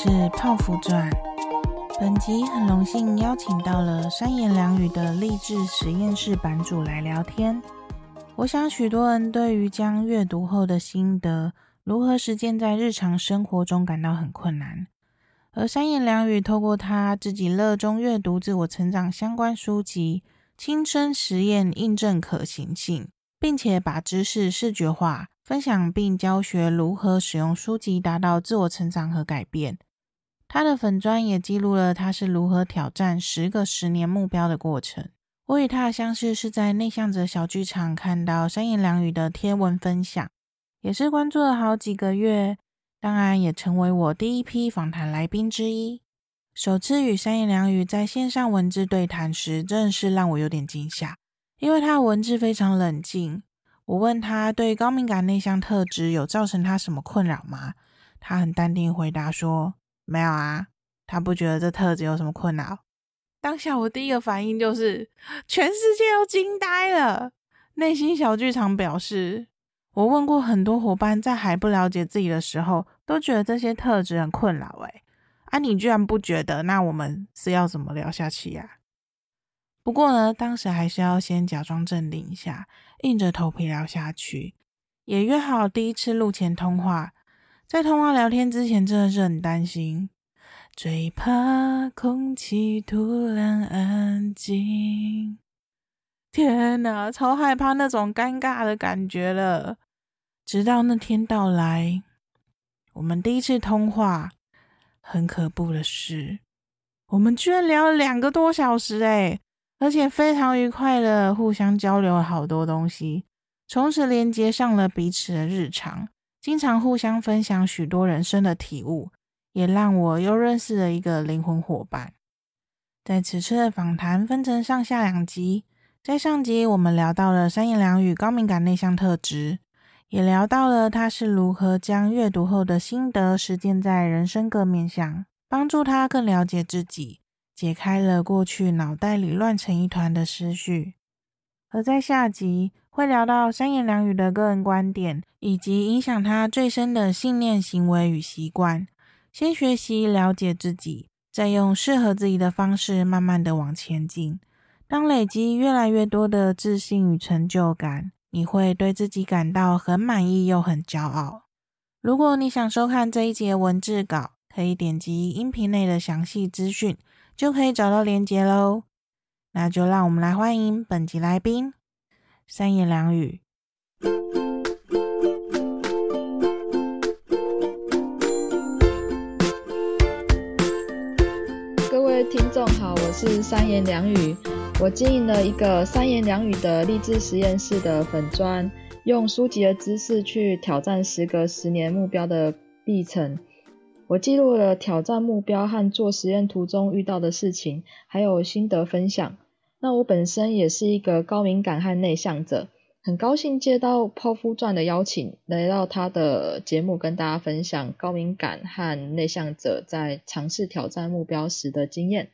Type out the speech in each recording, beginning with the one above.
是泡芙传。本集很荣幸邀请到了三言两语的励志实验室版主来聊天。我想许多人对于将阅读后的心得如何实践在日常生活中感到很困难，而三言两语透过他自己热衷阅读自我成长相关书籍，亲身实验印证可行性，并且把知识视觉化，分享并教学如何使用书籍达到自我成长和改变。他的粉砖也记录了他是如何挑战十个十年目标的过程。我与他的相识是在内向者小剧场看到三言两语的贴文分享，也是关注了好几个月，当然也成为我第一批访谈来宾之一。首次与三言两语在线上文字对谈时，真的是让我有点惊吓，因为他的文字非常冷静。我问他对高敏感内向特质有造成他什么困扰吗？他很淡定回答说。没有啊，他不觉得这特质有什么困扰。当下我第一个反应就是，全世界都惊呆了。内心小剧场表示，我问过很多伙伴，在还不了解自己的时候，都觉得这些特质很困扰。哎，啊，你居然不觉得？那我们是要怎么聊下去呀？不过呢，当时还是要先假装镇定一下，硬着头皮聊下去。也约好第一次录前通话。在通话聊天之前，真的是很担心，最怕空气突然安静。天哪，超害怕那种尴尬的感觉了。直到那天到来，我们第一次通话，很可怖的是，我们居然聊了两个多小时，诶，而且非常愉快的互相交流了好多东西，从此连接上了彼此的日常。经常互相分享许多人生的体悟，也让我又认识了一个灵魂伙伴。在此次的访谈分成上下两集，在上集我们聊到了三言两语高敏感内向特质，也聊到了他是如何将阅读后的心得实践在人生各面向，帮助他更了解自己，解开了过去脑袋里乱成一团的思绪。而在下集，会聊到三言两语的个人观点，以及影响他最深的信念、行为与习惯。先学习了解自己，再用适合自己的方式，慢慢的往前进。当累积越来越多的自信与成就感，你会对自己感到很满意又很骄傲。如果你想收看这一节文字稿，可以点击音频内的详细资讯，就可以找到连结喽。那就让我们来欢迎本集来宾。三言两语，各位听众好，我是三言两语。我经营了一个三言两语的励志实验室的粉砖，用书籍的知识去挑战时隔十年目标的历程。我记录了挑战目标和做实验途中遇到的事情，还有心得分享。那我本身也是一个高敏感和内向者，很高兴接到泡芙传的邀请，来到他的节目跟大家分享高敏感和内向者在尝试挑战目标时的经验。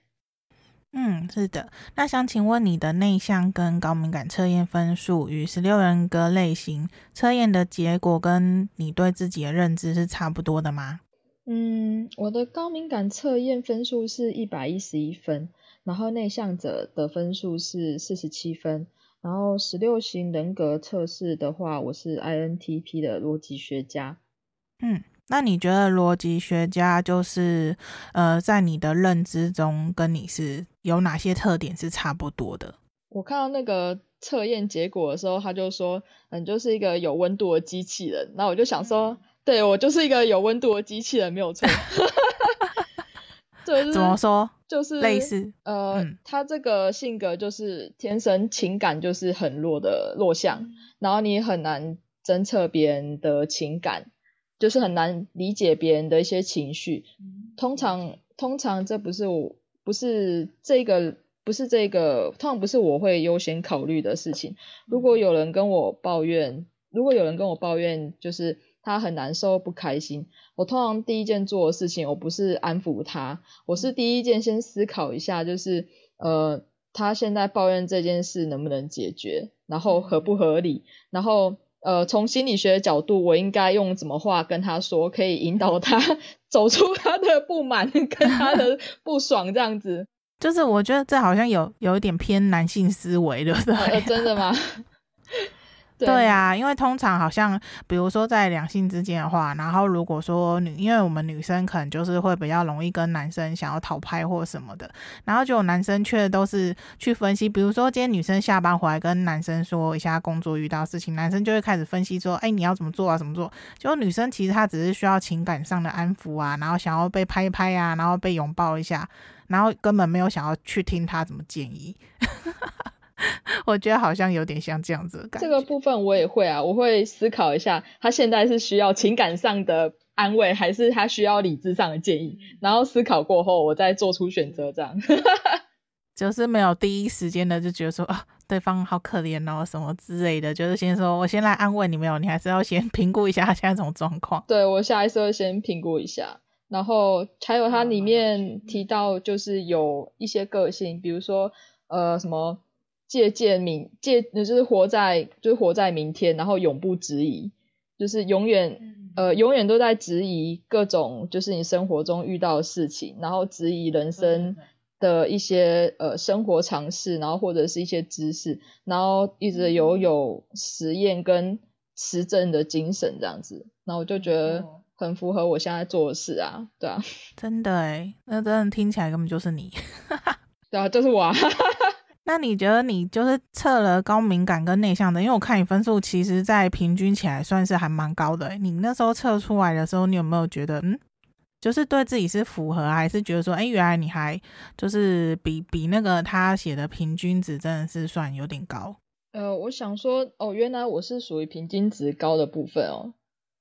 嗯，是的。那想请问你的内向跟高敏感测验分数与十六人格类型测验的结果跟你对自己的认知是差不多的吗？嗯，我的高敏感测验分数是一百一十一分。然后内向者的分数是四十七分，然后十六型人格测试的话，我是 INTP 的逻辑学家。嗯，那你觉得逻辑学家就是呃，在你的认知中跟你是有哪些特点是差不多的？我看到那个测验结果的时候，他就说，嗯，就是一个有温度的机器人。那我就想说，对，我就是一个有温度的机器人，没有错。对，怎么说？就是类似，呃、嗯，他这个性格就是天生情感就是很弱的弱项，然后你很难侦测别人的情感，就是很难理解别人的一些情绪。通常，通常这不是我，不是这个，不是这个，通常不是我会优先考虑的事情。如果有人跟我抱怨，如果有人跟我抱怨，就是。他很难受，不开心。我通常第一件做的事情，我不是安抚他，我是第一件先思考一下，就是呃，他现在抱怨这件事能不能解决，然后合不合理，然后呃，从心理学的角度，我应该用什么话跟他说，可以引导他 走出他的不满跟他的 不爽，这样子。就是我觉得这好像有有一点偏男性思维，对不对？呃，真的吗？对，啊，因为通常好像，比如说在两性之间的话，然后如果说女，因为我们女生可能就是会比较容易跟男生想要讨拍或什么的，然后就有男生却都是去分析，比如说今天女生下班回来跟男生说一下工作遇到事情，男生就会开始分析说，哎，你要怎么做啊，怎么做？就女生其实她只是需要情感上的安抚啊，然后想要被拍一拍啊，然后被拥抱一下，然后根本没有想要去听他怎么建议。我觉得好像有点像这样子的感觉。这个部分我也会啊，我会思考一下，他现在是需要情感上的安慰，还是他需要理智上的建议？然后思考过后，我再做出选择。这样，就是没有第一时间的就觉得说啊，对方好可怜哦，什么之类的。就是先说我先来安慰你，没有，你还是要先评估一下他现在这种状况。对，我下一次会先评估一下，然后还有它里面提到就是有一些个性，比如说呃什么。借鉴明借，就是活在就是活在明天，然后永不质疑，就是永远呃永远都在质疑各种就是你生活中遇到的事情，然后质疑人生的一些呃生活常识，然后或者是一些知识，然后一直有有实验跟实证的精神这样子，然后我就觉得很符合我现在做的事啊，对啊，真的诶，那真的听起来根本就是你，对啊，就是我啊。那你觉得你就是测了高敏感跟内向的，因为我看你分数其实，在平均起来算是还蛮高的。你那时候测出来的时候，你有没有觉得，嗯，就是对自己是符合，还是觉得说，哎，原来你还就是比比那个他写的平均值真的是算有点高？呃，我想说，哦，原来我是属于平均值高的部分哦，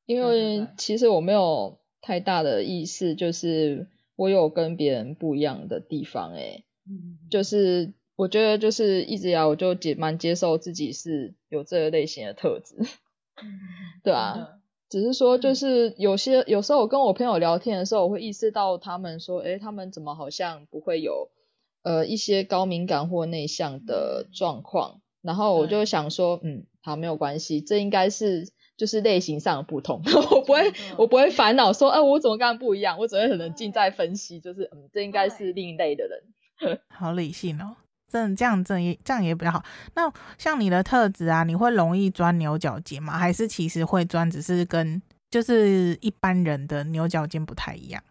因为其实我没有太大的意识，就是我有跟别人不一样的地方，哎，就是。我觉得就是一直以来我就接蛮接受自己是有这个类型的特质，对啊，只是说就是有些有时候我跟我朋友聊天的时候，我会意识到他们说，诶，他们怎么好像不会有呃一些高敏感或内向的状况，然后我就想说，嗯，好，没有关系，这应该是就是类型上的不同，我不会我不会烦恼说，哎，我怎么跟他不一样，我只会很冷静在分析，就是嗯，这应该是另一类的人，好理性哦。这这样这也这样也比较好。那像你的特质啊，你会容易钻牛角尖吗？还是其实会钻，只是跟就是一般人的牛角尖不太一样？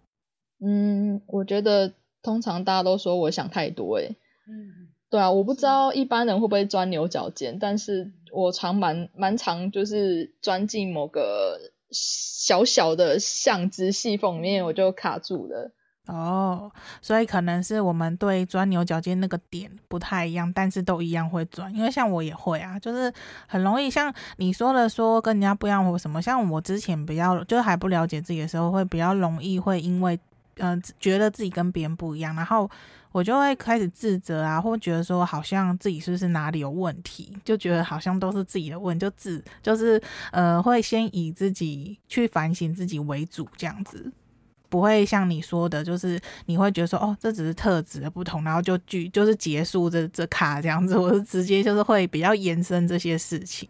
嗯，我觉得通常大家都说我想太多，诶。嗯，对啊，我不知道一般人会不会钻牛角尖，但是我常蛮蛮常就是钻进某个小小的巷子细缝里面，我就卡住了。哦，所以可能是我们对钻牛角尖那个点不太一样，但是都一样会钻。因为像我也会啊，就是很容易像你说的说跟人家不一样或什么。像我之前比较就是还不了解自己的时候，会比较容易会因为嗯、呃、觉得自己跟别人不一样，然后我就会开始自责啊，或觉得说好像自己是不是哪里有问题，就觉得好像都是自己的问题，就自就是呃会先以自己去反省自己为主这样子。不会像你说的，就是你会觉得说，哦，这只是特质的不同，然后就拒就是结束这这卡这样子，我是直接就是会比较延伸这些事情。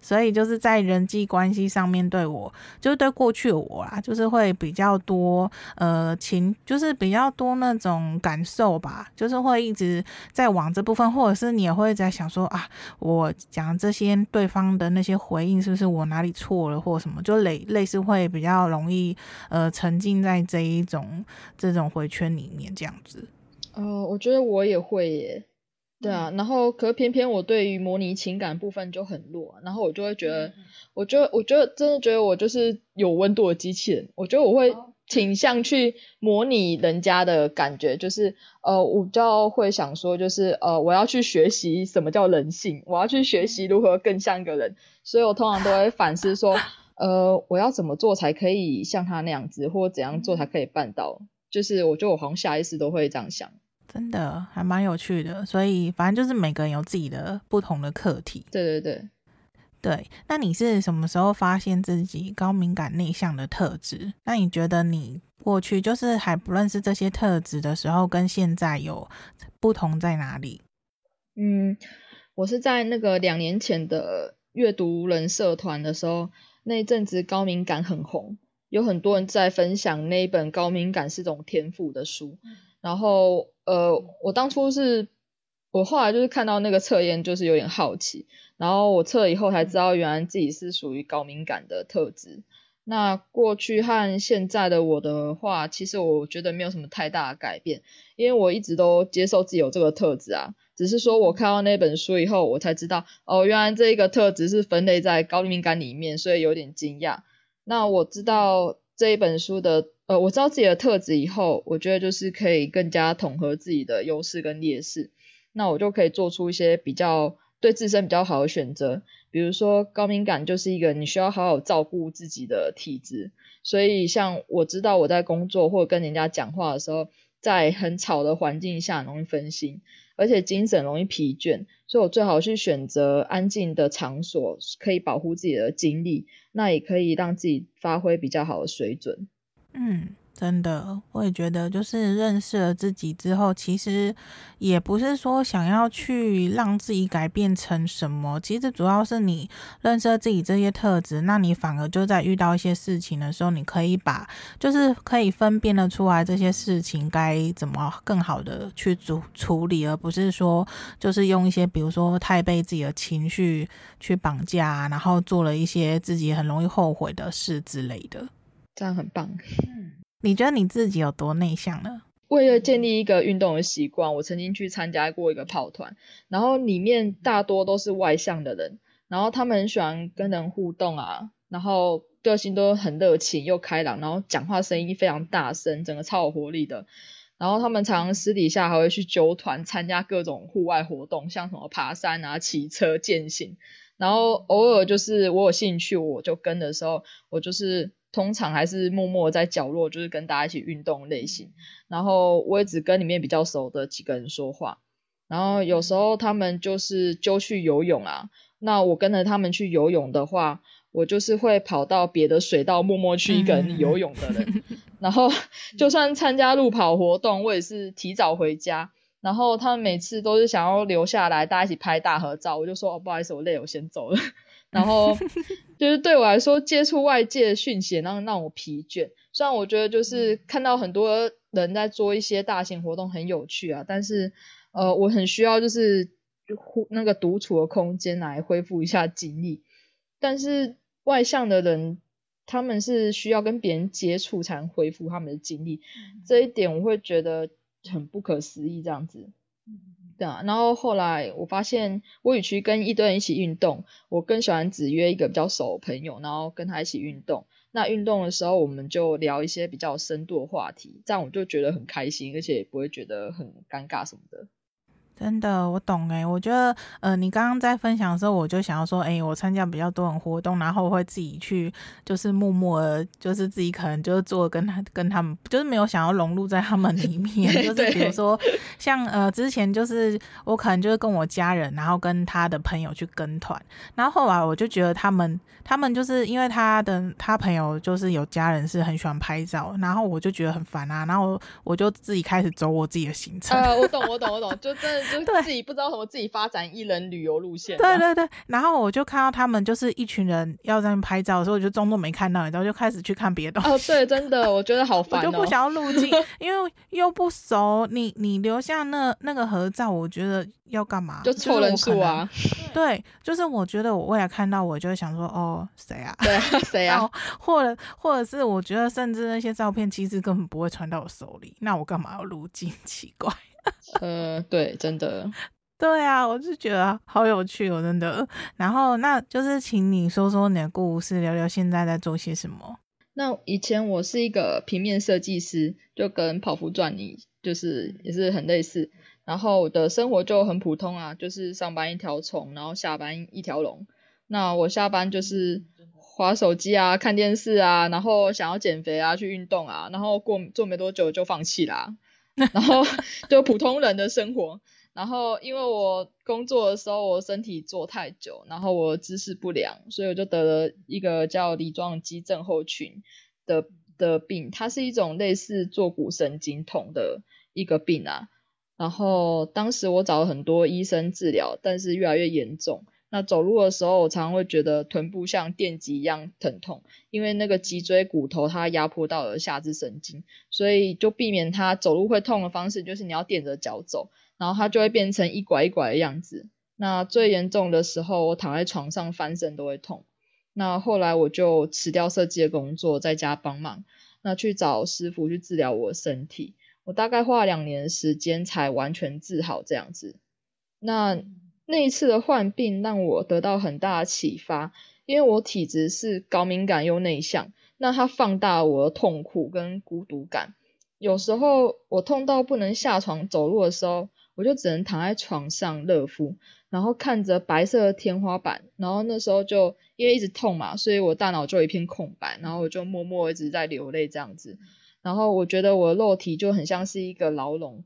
所以就是在人际关系上面对我，就是对过去的我啦，就是会比较多呃情，就是比较多那种感受吧，就是会一直在往这部分，或者是你也会在想说啊，我讲这些对方的那些回应是不是我哪里错了或什么，就类类似会比较容易呃沉浸在这一种这种回圈里面这样子。呃，我觉得我也会耶。对啊，然后可是偏偏我对于模拟情感部分就很弱，然后我就会觉得，我就我觉得真的觉得我就是有温度的机器人，我觉得我会倾向去模拟人家的感觉，就是呃，我比较会想说，就是呃，我要去学习什么叫人性，我要去学习如何更像一个人，所以我通常都会反思说，呃，我要怎么做才可以像他那样子，或怎样做才可以办到，就是我觉得我好像下意识都会这样想。真的还蛮有趣的，所以反正就是每个人有自己的不同的课题。对对对，对。那你是什么时候发现自己高敏感内向的特质？那你觉得你过去就是还不认识这些特质的时候，跟现在有不同在哪里？嗯，我是在那个两年前的阅读人社团的时候，那一阵子高敏感很红，有很多人在分享那一本《高敏感是种天赋》的书。然后，呃，我当初是，我后来就是看到那个测验，就是有点好奇。然后我测了以后才知道，原来自己是属于高敏感的特质。那过去和现在的我的话，其实我觉得没有什么太大的改变，因为我一直都接受自己有这个特质啊。只是说我看到那本书以后，我才知道，哦，原来这一个特质是分类在高敏感里面，所以有点惊讶。那我知道这一本书的，呃，我知道自己的特质以后，我觉得就是可以更加统合自己的优势跟劣势，那我就可以做出一些比较对自身比较好的选择。比如说高敏感就是一个你需要好好照顾自己的体质，所以像我知道我在工作或者跟人家讲话的时候，在很吵的环境下容易分心。而且精神容易疲倦，所以我最好去选择安静的场所，可以保护自己的精力，那也可以让自己发挥比较好的水准。嗯。真的，我也觉得，就是认识了自己之后，其实也不是说想要去让自己改变成什么，其实主要是你认识了自己这些特质，那你反而就在遇到一些事情的时候，你可以把，就是可以分辨得出来这些事情该怎么更好的去处处理，而不是说就是用一些比如说太被自己的情绪去绑架，然后做了一些自己很容易后悔的事之类的。这样很棒。你觉得你自己有多内向呢？为了建立一个运动的习惯，我曾经去参加过一个跑团，然后里面大多都是外向的人，然后他们很喜欢跟人互动啊，然后个性都很热情又开朗，然后讲话声音非常大声，整个超有活力的。然后他们常常私底下还会去揪团参加各种户外活动，像什么爬山啊、骑车、健行。然后偶尔就是我有兴趣，我就跟的时候，我就是。通常还是默默在角落，就是跟大家一起运动类型。然后我也只跟里面比较熟的几个人说话。然后有时候他们就是就去游泳啊，那我跟着他们去游泳的话，我就是会跑到别的水道默默去一个人游泳的人。然后就算参加路跑活动，我也是提早回家。然后他们每次都是想要留下来，大家一起拍大合照，我就说哦，不好意思，我累，我先走了。然后 就是对我来说，接触外界的讯息让让我疲倦。虽然我觉得就是看到很多人在做一些大型活动很有趣啊，但是呃，我很需要就是那个独处的空间来恢复一下精力。但是外向的人，他们是需要跟别人接触才能恢复他们的精力，这一点我会觉得很不可思议这样子。对啊，然后后来我发现，我与其跟一堆人一起运动，我更喜欢只约一个比较熟的朋友，然后跟他一起运动。那运动的时候，我们就聊一些比较深度的话题，这样我就觉得很开心，而且也不会觉得很尴尬什么的。真的，我懂欸，我觉得，呃，你刚刚在分享的时候，我就想要说，哎，我参加比较多人活动，然后我会自己去，就是默默的，就是自己可能就是做跟他跟他们，就是没有想要融入在他们里面，就是比如说像呃之前就是我可能就是跟我家人，然后跟他的朋友去跟团，然后后来我就觉得他们他们就是因为他的他朋友就是有家人是很喜欢拍照，然后我就觉得很烦啊，然后我就自己开始走我自己的行程。呃，我懂，我懂，我懂，就真的。就自己不知道怎么自己发展一人旅游路线。对对对，然后我就看到他们就是一群人要在那拍照的时候，我就装作没看到，然后就开始去看别的东西。哦，对，真的，我觉得好 烦哦。我就不想要入镜，因为又不熟。你你留下那那个合照，我觉得要干嘛？就凑人数啊。对，就是我觉得我未来看到，我就会想说，哦，谁啊？对啊，谁啊？或者或者是我觉得，甚至那些照片其实根本不会传到我手里，那我干嘛要入镜？奇怪。呃，对，真的，对啊，我就觉得好有趣哦，真的。然后，那就是请你说说你的故事，聊聊现在在做些什么。那以前我是一个平面设计师，就跟跑服传你就是也是很类似。然后我的生活就很普通啊，就是上班一条虫，然后下班一条龙。那我下班就是划手机啊，看电视啊，然后想要减肥啊，去运动啊，然后过做没多久就放弃啦。然后就普通人的生活，然后因为我工作的时候我身体坐太久，然后我姿势不良，所以我就得了一个叫梨状肌症候群的的病，它是一种类似坐骨神经痛的一个病啊。然后当时我找了很多医生治疗，但是越来越严重，那走路的时候，我常常会觉得臀部像电击一样疼痛，因为那个脊椎骨头它压迫到了下肢神经，所以就避免它走路会痛的方式，就是你要垫着脚走，然后它就会变成一拐一拐的样子。那最严重的时候，我躺在床上翻身都会痛。那后来我就辞掉设计的工作，在家帮忙，那去找师傅去治疗我的身体。我大概花了两年时间才完全治好这样子。那那一次的患病让我得到很大的启发，因为我体质是高敏感又内向，那它放大了我的痛苦跟孤独感。有时候我痛到不能下床走路的时候，我就只能躺在床上热敷，然后看着白色的天花板，然后那时候就因为一直痛嘛，所以我大脑就一片空白，然后我就默默一直在流泪这样子。然后我觉得我的肉体就很像是一个牢笼。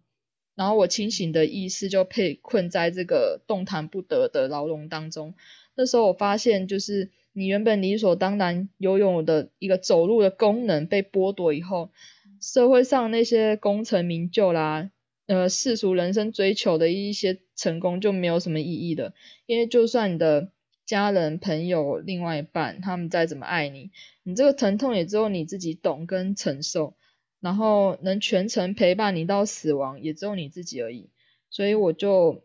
然后我清醒的意识就被困在这个动弹不得的牢笼当中。那时候我发现，就是你原本理所当然拥有的一个走路的功能被剥夺以后，社会上那些功成名就啦，呃，世俗人生追求的一些成功就没有什么意义的。因为就算你的家人、朋友、另外一半，他们再怎么爱你，你这个疼痛也只有你自己懂跟承受。然后能全程陪伴你到死亡，也只有你自己而已。所以我就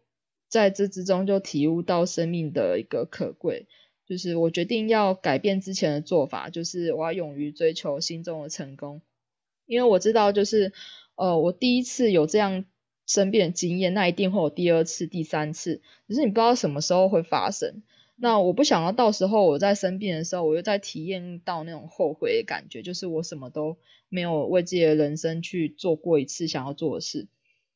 在这之中就体悟到生命的一个可贵，就是我决定要改变之前的做法，就是我要勇于追求心中的成功。因为我知道，就是呃，我第一次有这样生病的经验，那一定会有第二次、第三次，只是你不知道什么时候会发生。那我不想要到时候我在生病的时候，我又在体验到那种后悔的感觉，就是我什么都没有为自己的人生去做过一次想要做的事。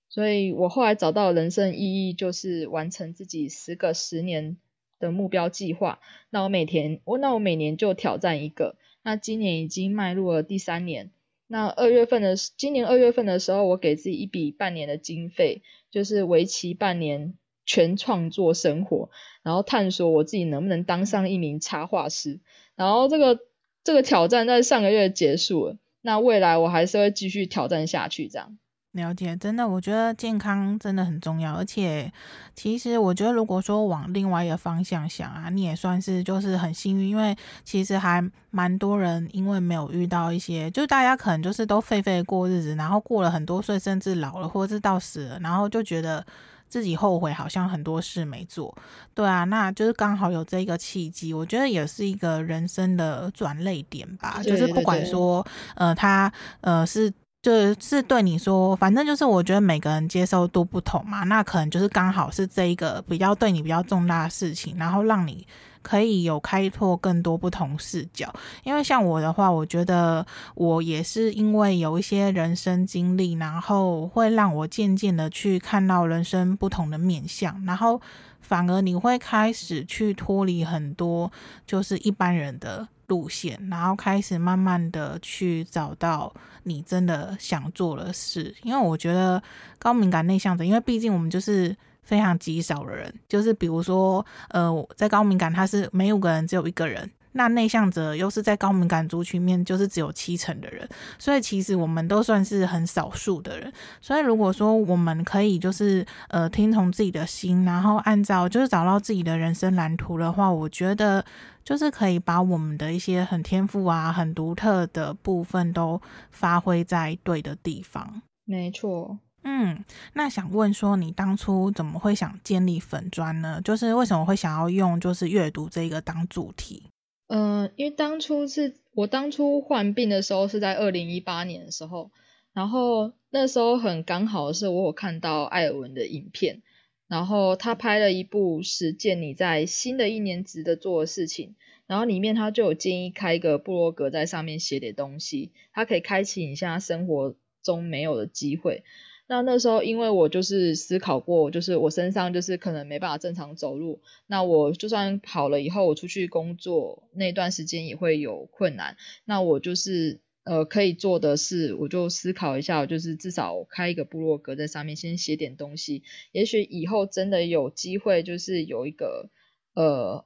所以我后来找到人生意义，就是完成自己十个十年的目标计划。那我每天，我那我每年就挑战一个。那今年已经迈入了第三年。那二月份的，今年二月份的时候，我给自己一笔半年的经费，就是为期半年。全创作生活，然后探索我自己能不能当上一名插画师。然后这个这个挑战在上个月结束了，那未来我还是会继续挑战下去。这样了解，真的，我觉得健康真的很重要。而且，其实我觉得，如果说往另外一个方向想啊，你也算是就是很幸运，因为其实还蛮多人因为没有遇到一些，就大家可能就是都废废过日子，然后过了很多岁，甚至老了，或者是到死了，然后就觉得。自己后悔，好像很多事没做，对啊，那就是刚好有这个契机，我觉得也是一个人生的转捩点吧。对对对，就是不管说，呃，他呃是就是对你说，反正就是我觉得每个人接受度不同嘛，那可能就是刚好是这一个比较对你比较重大的事情，然后让你。可以有开拓更多不同视角，因为像我的话，我觉得我也是因为有一些人生经历，然后会让我渐渐的去看到人生不同的面向，然后反而你会开始去脱离很多就是一般人的路线，然后开始慢慢的去找到你真的想做的事。因为我觉得高敏感内向者，因为毕竟我们就是。非常极少的人，就是比如说，呃，在高敏感，他是每五个人只有一个人，那内向者又是在高敏感族群面，就是只有七成的人，所以其实我们都算是很少数的人。所以如果说我们可以就是呃听从自己的心，然后按照就是找到自己的人生蓝图的话，我觉得就是可以把我们的一些很天赋啊、很独特的部分都发挥在对的地方。没错。嗯，那想问说，你当初怎么会想建立粉砖呢？就是为什么会想要用就是阅读这个当主题？嗯、因为当初是我当初患病的时候是在二零一八年的时候，然后那时候很刚好是我有看到艾尔文的影片，然后他拍了一部实践你在新的一年值得做的事情，然后里面他就有建议开一个部落格，在上面写点东西，他可以开启你现在生活中没有的机会。那那时候，因为我就是思考过，就是我身上就是可能没办法正常走路，那我就算好了以后，我出去工作那段时间也会有困难。那我就是呃可以做的是，我就思考一下，就是至少开一个部落格在上面先写点东西，也许以后真的有机会，就是有一个呃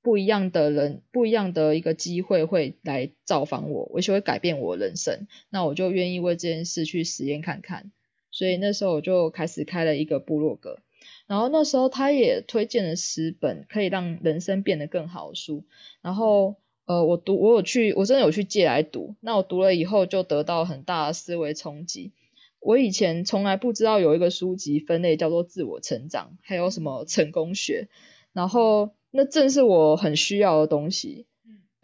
不一样的人，不一样的一个机会会来造访我，也许会改变我人生，那我就愿意为这件事去实验看看。所以那时候我就开始开了一个部落格，然后那时候他也推荐了十本可以让人生变得更好的书，然后呃，我读我有去，我真的有去借来读。那我读了以后就得到很大的思维冲击。我以前从来不知道有一个书籍分类叫做自我成长，还有什么成功学，然后那正是我很需要的东西。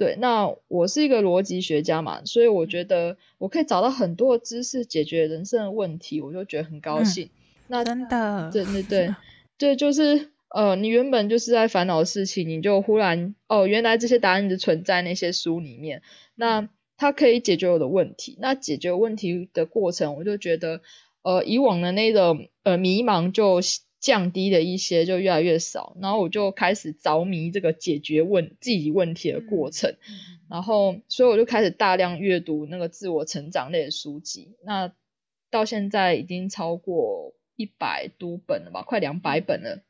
对，那我是一个逻辑学家嘛，所以我觉得我可以找到很多的知识解决人生的问题，我就觉得很高兴。嗯、那真的，对对对，对，就是呃，你原本就是在烦恼的事情，你就忽然哦，原来这些答案就存在那些书里面，那它可以解决我的问题。那解决问题的过程，我就觉得呃，以往的那种呃迷茫就。降低了一些，就越来越少，然后我就开始着迷这个解决问自己问题的过程，嗯、然后所以我就开始大量阅读那个自我成长类的书籍，那到现在已经超过一百多本了吧，快两百本了。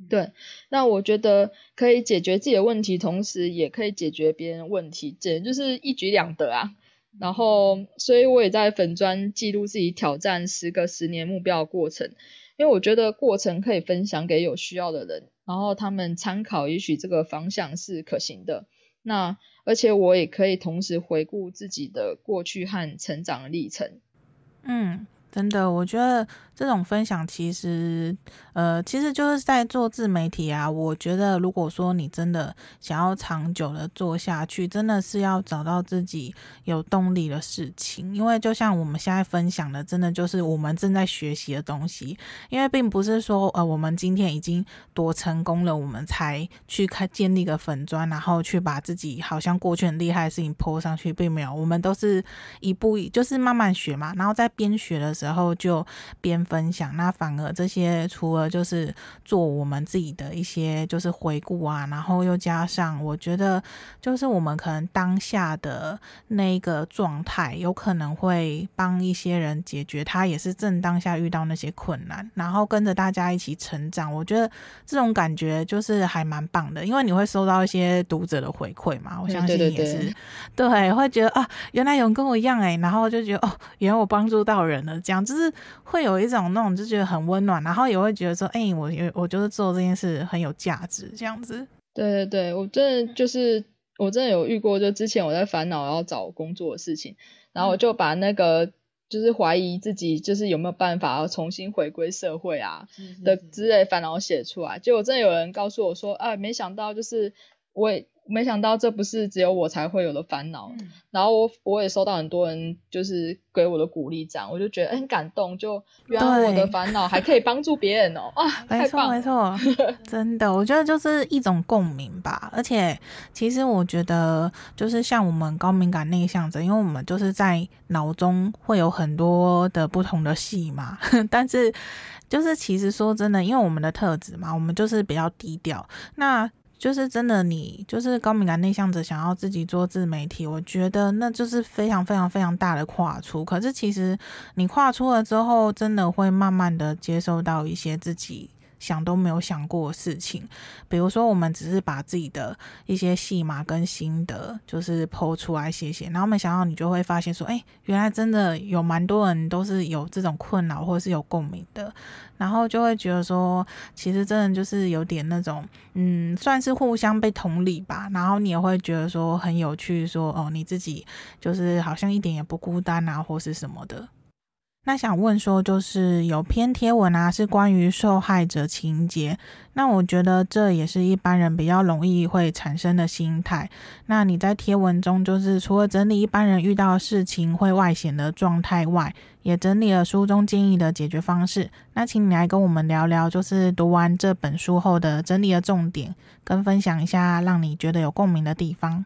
嗯、对，那我觉得可以解决自己的问题，同时也可以解决别人问题，简直就是一举两得啊。然后，所以我也在粉砖记录自己挑战十个十年目标的过程。因为我觉得过程可以分享给有需要的人，然后他们参考，也许这个方向是可行的。那而且我也可以同时回顾自己的过去和成长历程。嗯。真的，我觉得这种分享其实，呃，其实就是在做自媒体啊。我觉得，如果说你真的想要长久的做下去，真的是要找到自己有动力的事情。因为就像我们现在分享的，真的就是我们正在学习的东西。因为并不是说，呃，我们今天已经多成功了，我们才去开建立个粉砖，然后去把自己好像过去很厉害的事情 po 上去，并没有。我们都是一步一，就是慢慢学嘛。然后在边学的。然后就边分享，那反而这些除了就是做我们自己的一些就是回顾啊，然后又加上我觉得就是我们可能当下的那个状态，有可能会帮一些人解决他也是正当下遇到那些困难，然后跟着大家一起成长。我觉得这种感觉就是还蛮棒的，因为你会收到一些读者的回馈嘛，我相信也是、嗯、对，对，对，对，会觉得啊，原来有人跟我一样哎，然后就觉得哦，原来我帮助到人了这样。就是会有一种那种就觉得很温暖，然后也会觉得说，哎、欸，我我就是做这件事很有价值，这样子。对对对，我真的就是我真的有遇过，就之前我在烦恼要找工作的事情，然后我就把那个就是怀疑自己就是有没有办法要重新回归社会啊的之类烦恼写出来，结果真的有人告诉我说，啊，没想到就是我也。没想到这不是只有我才会有的烦恼，嗯、然后我我也收到很多人就是给我的鼓励，这样我就觉得很感动，就原来我的烦恼还可以帮助别人哦，啊，太棒了，没错没错，真的，我觉得就是一种共鸣吧。而且其实我觉得就是像我们高敏感内向者，因为我们就是在脑中会有很多的不同的戏嘛，但是就是其实说真的，因为我们的特质嘛，我们就是比较低调，那。就是真的，你就是高敏感内向者，想要自己做自媒体，我觉得那就是非常非常非常大的跨出。可是其实你跨出了之后，真的会慢慢的接受到一些自己。想都没有想过的事情，比如说我们只是把自己的一些戏码跟心得，就是 po 出来写写，然后没想到你就会发现说，哎，原来真的有蛮多人都是有这种困扰或是有共鸣的，然后就会觉得说，其实真的就是有点那种，嗯，算是互相被同理吧，然后你也会觉得说很有趣，说哦，你自己就是好像一点也不孤单啊，或是什么的。那想问说，就是有篇贴文啊，是关于受害者情节。那我觉得这也是一般人比较容易会产生的心态。那你在贴文中，就是除了整理一般人遇到事情会外显的状态外，也整理了书中建议的解决方式。那请你来跟我们聊聊，就是读完这本书后的整理的重点，跟分享一下让你觉得有共鸣的地方。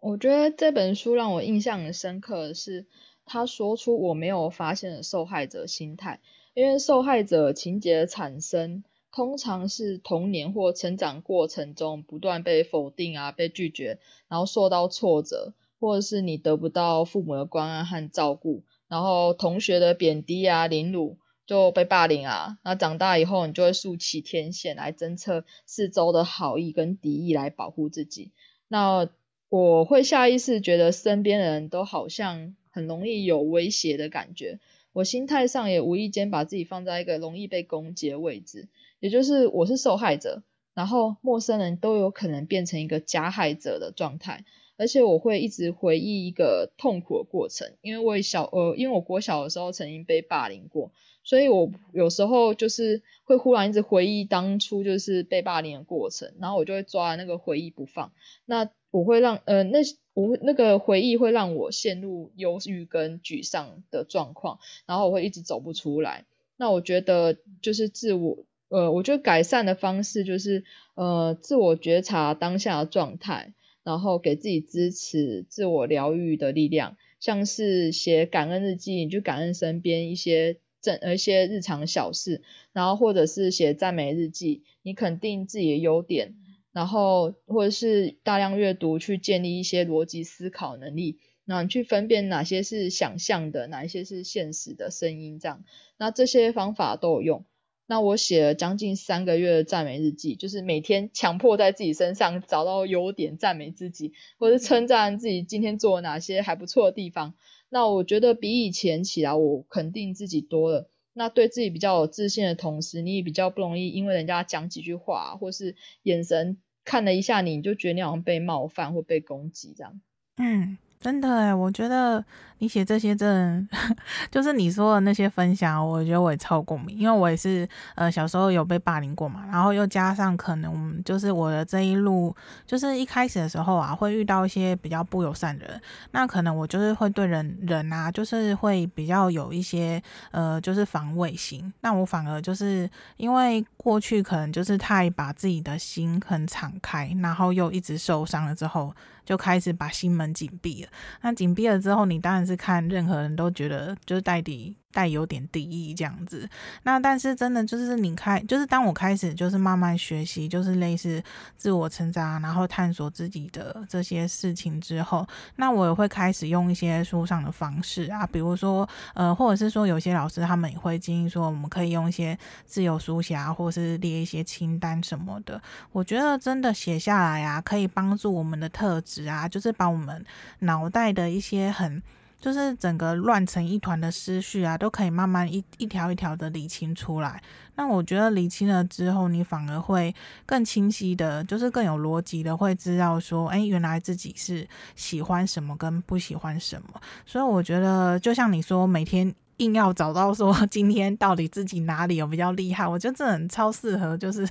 我觉得这本书让我印象很深刻的是。他说出我没有发现的受害者心态，因为受害者情节的产生通常是童年或成长过程中不断被否定啊、被拒绝，然后受到挫折，或者是你得不到父母的关爱和照顾，然后同学的贬低啊、凌辱就被霸凌啊，那长大以后你就会竖起天线来侦测四周的好意跟敌意来保护自己。那我会下意识觉得身边的人都好像。很容易有威胁的感觉，我心态上也无意间把自己放在一个容易被攻击的位置，也就是我是受害者，然后陌生人都有可能变成一个加害者的状态，而且我会一直回忆一个痛苦的过程，因为我小呃，因为我国小的时候曾经被霸凌过，所以我有时候就是会忽然一直回忆当初就是被霸凌的过程，然后我就会抓那个回忆不放，那我会让呃那我那个回忆会让我陷入忧郁跟沮丧的状况，然后我会一直走不出来。那我觉得就是自我，呃，我觉得改善的方式就是，呃，自我觉察当下的状态，然后给自己支持、自我疗愈的力量，像是写感恩日记，你就感恩身边一些正呃一些日常小事，然后或者是写赞美日记，你肯定自己的优点，然后或者是大量阅读，去建立一些逻辑思考能力。那你去分辨哪些是想象的，哪一些是现实的声音，这样，那这些方法都有用。那我写了将近三个月的赞美日记，就是每天强迫在自己身上找到优点，赞美自己，或是称赞自己今天做了哪些还不错的地方。那我觉得比以前起来，我肯定自己多了。那对自己比较有自信的同时，你也比较不容易因为人家讲几句话，或是眼神看了一下你，你就觉得你好像被冒犯或被攻击这样。嗯。真的哎，我觉得你写这些真的 就是你说的那些分享，我觉得我也超共鸣，因为我也是呃小时候有被霸凌过嘛，然后又加上可能就是我的这一路，就是一开始的时候啊，会遇到一些比较不友善的人，那可能我就是会对人人啊，就是会比较有一些呃就是防卫心，那我反而就是因为过去可能就是太把自己的心很敞开，然后又一直受伤了之后。就开始把心门紧闭了。那紧闭了之后，你当然是看任何人都觉得就是戴迪。带有点敌意这样子，那但是真的就是你开，就是当我开始就是慢慢学习，就是类似自我成长，然后探索自己的这些事情之后，那我也会开始用一些书上的方式啊，比如说呃，或者是说有些老师他们也会建议说，我们可以用一些自由书写啊，或者是列一些清单什么的。我觉得真的写下来啊，可以帮助我们的特质啊，就是把我们脑袋的一些很。就是整个乱成一团的思绪啊，都可以慢慢一一条一条的理清出来。那我觉得理清了之后，你反而会更清晰的，就是更有逻辑的，会知道说，哎，原来自己是喜欢什么跟不喜欢什么。所以我觉得，就像你说，每天硬要找到说 今天到底自己哪里有比较厉害，我觉得这很超适合，就是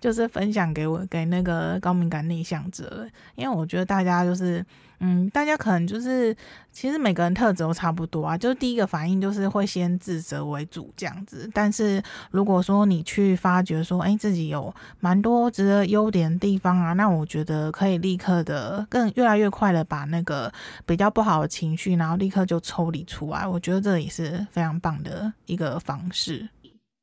就是分享给我给那个高敏感内向者，因为我觉得大家就是。嗯，大家可能就是，其实每个人特质都差不多啊。就是第一个反应就是会先自责为主这样子。但是如果说你去发觉说，哎，自己有蛮多值得优点的地方啊，那我觉得可以立刻的更越来越快的把那个比较不好的情绪，然后立刻就抽离出来。我觉得这也是非常棒的一个方式。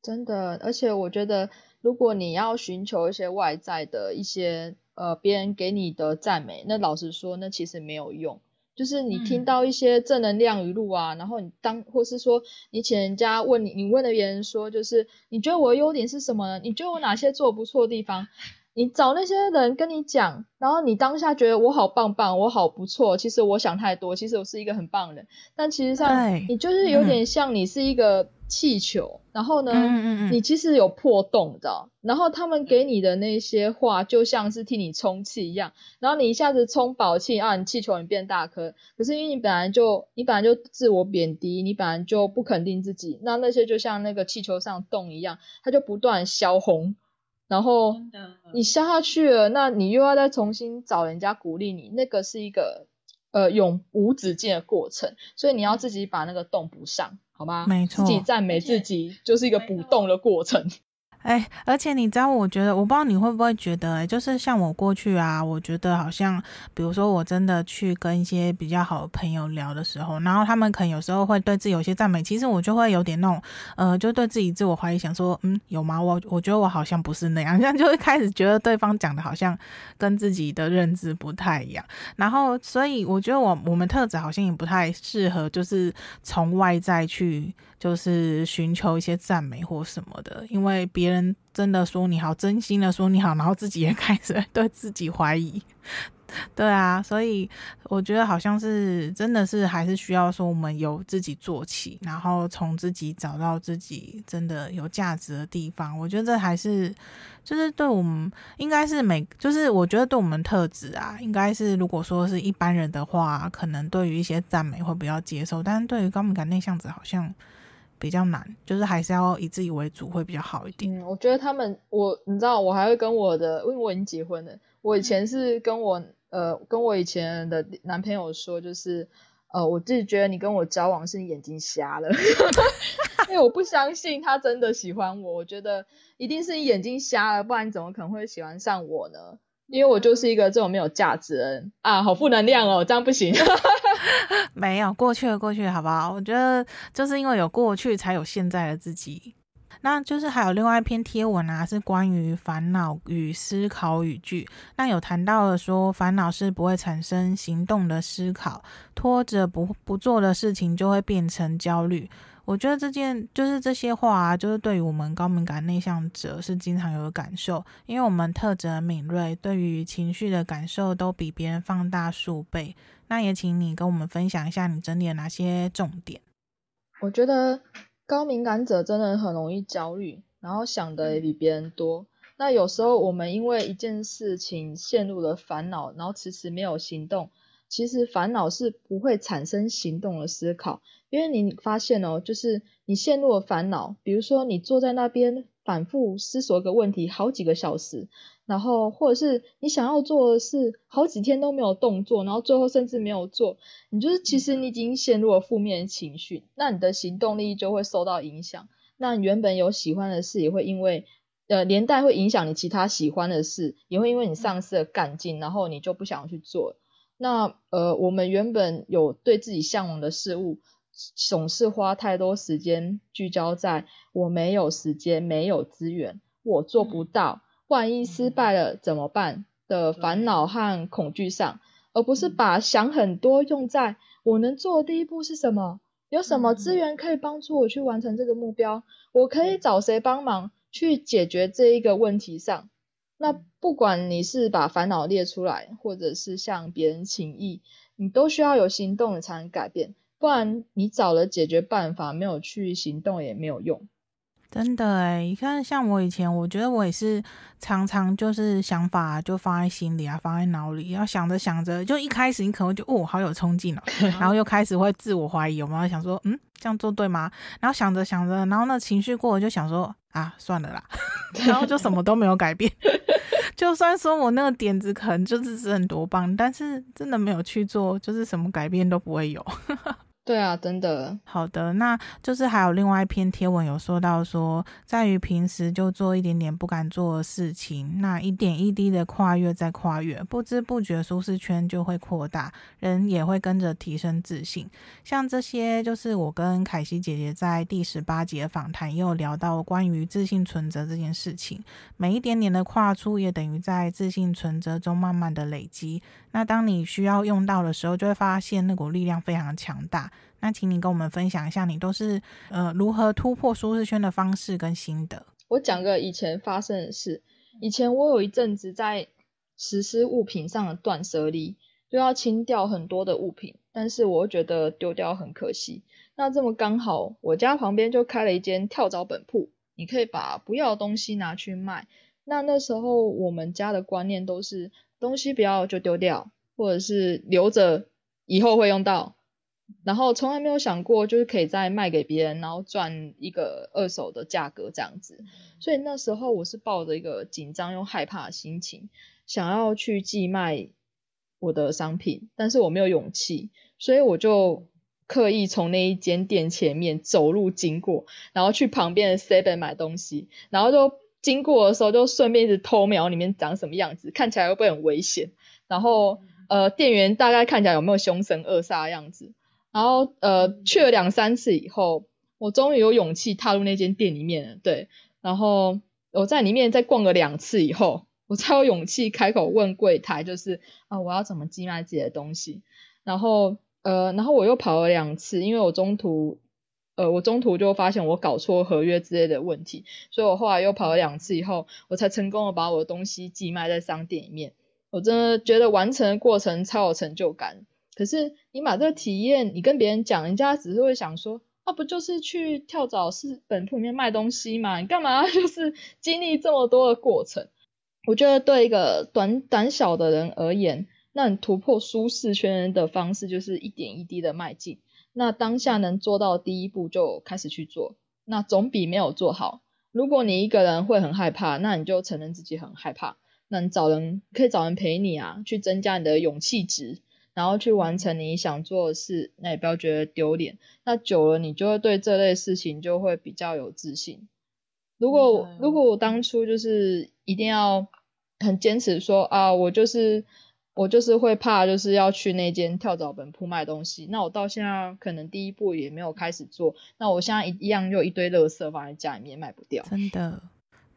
真的，而且我觉得如果你要寻求一些外在的一些。呃，别人给你的赞美，那老实说，那其实没有用。就是你听到一些正能量语录啊，嗯、然后你当或是说，你请人家问你，你问了别人说，就是你觉得我的优点是什么呢？你觉得我哪些做得不错的地方？你找那些人跟你讲，然后你当下觉得我好棒棒，我好不错。其实我想太多，其实我是一个很棒的人。但其实上，你就是有点像你是一个气球，嗯、然后呢，嗯嗯嗯你其实有破洞，你知道？然后他们给你的那些话，就像是替你充气一样。然后你一下子充饱气啊，你气球你变大颗。可是因为你本来就你本来就自我贬低，你本来就不肯定自己，那那些就像那个气球上洞一样，它就不断消红。然后你消下去了，那你又要再重新找人家鼓励你，那个是一个呃永无止境的过程，所以你要自己把那个洞补上，好吗？没错，自己赞美自己就是一个补洞的过程。哎，而且你知道，我觉得我不知道你会不会觉得，哎，就是像我过去啊，我觉得好像，比如说我真的去跟一些比较好的朋友聊的时候，然后他们可能有时候会对自己有些赞美，其实我就会有点那种，呃，就对自己自我怀疑，想说，嗯，有吗？我我觉得我好像不是那样，这 样就会开始觉得对方讲的好像跟自己的认知不太一样，然后所以我觉得我我们特质好像也不太适合，就是从外在去。就是寻求一些赞美或什么的，因为别人真的说你好，真心的说你好，然后自己也开始对自己怀疑。对啊，所以我觉得好像是真的是还是需要说我们由自己做起，然后从自己找到自己真的有价值的地方。我觉得这还是就是对我们应该是每就是我觉得对我们特质啊，应该是如果说是一般人的话，可能对于一些赞美会比较接受，但是对于高敏感内向者好像比较难，就是还是要以自己为主会比较好一点。嗯，我觉得他们我你知道我还会跟我的，因为我已经结婚了，我以前是跟我。呃，跟我以前的男朋友说，就是，呃，我自己觉得你跟我交往是你眼睛瞎了，因为我不相信他真的喜欢我，我觉得一定是你眼睛瞎了，不然你怎么可能会喜欢上我呢？因为我就是一个这种没有价值的人啊，好负能量哦，这样不行。没有，过去的，过去，好不好？我觉得就是因为有过去，才有现在的自己。那就是还有另外一篇贴文啊，是关于烦恼与思考语句。那有谈到了说，烦恼是不会产生行动的思考，拖着不不做的事情就会变成焦虑。我觉得这件就是这些话啊，就是对于我们高敏感内向者是经常有的感受，因为我们特质敏锐，对于情绪的感受都比别人放大数倍。那也请你跟我们分享一下你整理了哪些重点。我觉得。高敏感者真的很容易焦虑，然后想的也比别人多。那有时候我们因为一件事情陷入了烦恼，然后迟迟没有行动。其实烦恼是不会产生行动的思考，因为你发现哦，就是你陷入了烦恼，比如说你坐在那边反复思索一个问题好几个小时。然后，或者是你想要做的事，好几天都没有动作，然后最后甚至没有做，你就是其实你已经陷入了负面情绪，那你的行动力就会受到影响。那你原本有喜欢的事，也会因为呃连带会影响你其他喜欢的事，也会因为你丧失了干劲，然后你就不想去做。那呃，我们原本有对自己向往的事物，总是花太多时间聚焦在我没有时间、没有资源、我做不到。万一失败了怎么办的烦恼和恐惧上，而不是把想很多用在我能做的第一步是什么？有什么资源可以帮助我去完成这个目标？我可以找谁帮忙去解决这一个问题上？那不管你是把烦恼列出来，或者是向别人请益，你都需要有行动你才能改变，不然你找了解决办法，没有去行动也没有用。真的哎，你看，像我以前，我觉得我也是常常就是想法就放在心里啊，放在脑里，要想着想着，就一开始你可能会觉得哦，好有冲劲哦，然后又开始会自我怀疑，有没有想说，嗯，这样做对吗？然后想着想着，然后那情绪过了，就想说啊，算了啦，然后就什么都没有改变。就算说我那个点子可能就是是很多棒，但是真的没有去做，就是什么改变都不会有。对啊，真的。好的，那就是还有另外一篇贴文有说到说，在于平时就做一点点不敢做的事情，那一点一滴的跨越再跨越，不知不觉舒适圈就会扩大，人也会跟着提升自信。像这些，就是我跟凯西姐姐在第十八集访谈也有聊到关于自信存折这件事情，每一点点的跨出，也等于在自信存折中慢慢的累积。那当你需要用到的时候，就会发现那股力量非常强大。那请你跟我们分享一下，你都是呃如何突破舒适圈的方式跟心得。我讲个以前发生的事。以前我有一阵子在实施物品上的断舍离，就要清掉很多的物品，但是我觉得丢掉很可惜。那这么刚好，我家旁边就开了一间跳蚤本铺，你可以把不要的东西拿去卖。那那时候我们家的观念都是。东西不要就丢掉，或者是留着以后会用到，然后从来没有想过就是可以再卖给别人，然后赚一个二手的价格这样子。所以那时候我是抱着一个紧张又害怕的心情，想要去寄卖我的商品，但是我没有勇气，所以我就刻意从那一间店前面走路经过，然后去旁边的 Seven 买东西，然后就。经过的时候就顺便一直偷瞄里面长什么样子，看起来会不会很危险？然后呃，店员大概看起来有没有凶神恶煞的样子？然后呃，去了两三次以后，我终于有勇气踏入那间店里面了。对，然后我在里面再逛了两次以后，我才有勇气开口问柜台，就是啊，我要怎么寄卖自己的东西？然后呃，然后我又跑了两次，因为我中途。呃，我中途就发现我搞错合约之类的问题，所以我后来又跑了两次以后，我才成功的把我的东西寄卖在商店里面。我真的觉得完成的过程超有成就感。可是你把这个体验，你跟别人讲，人家只是会想说，啊、不就是去跳蚤市本铺里面卖东西嘛？你干嘛 就是经历这么多的过程？我觉得对一个短胆小的人而言，那你突破舒适圈的方式就是一点一滴的迈进。那当下能做到第一步就开始去做，那总比没有做好。如果你一个人会很害怕，那你就承认自己很害怕。那你找人可以找人陪你啊，去增加你的勇气值，然后去完成你想做的事。那也不要觉得丢脸。那久了，你就会对这类事情就会比较有自信。如果、嗯、如果我当初就是一定要很坚持说啊，我就是。我就是会怕，就是要去那间跳蚤本铺卖东西。那我到现在可能第一步也没有开始做。那我现在一一样又一堆垃圾放在家里面卖不掉。真的，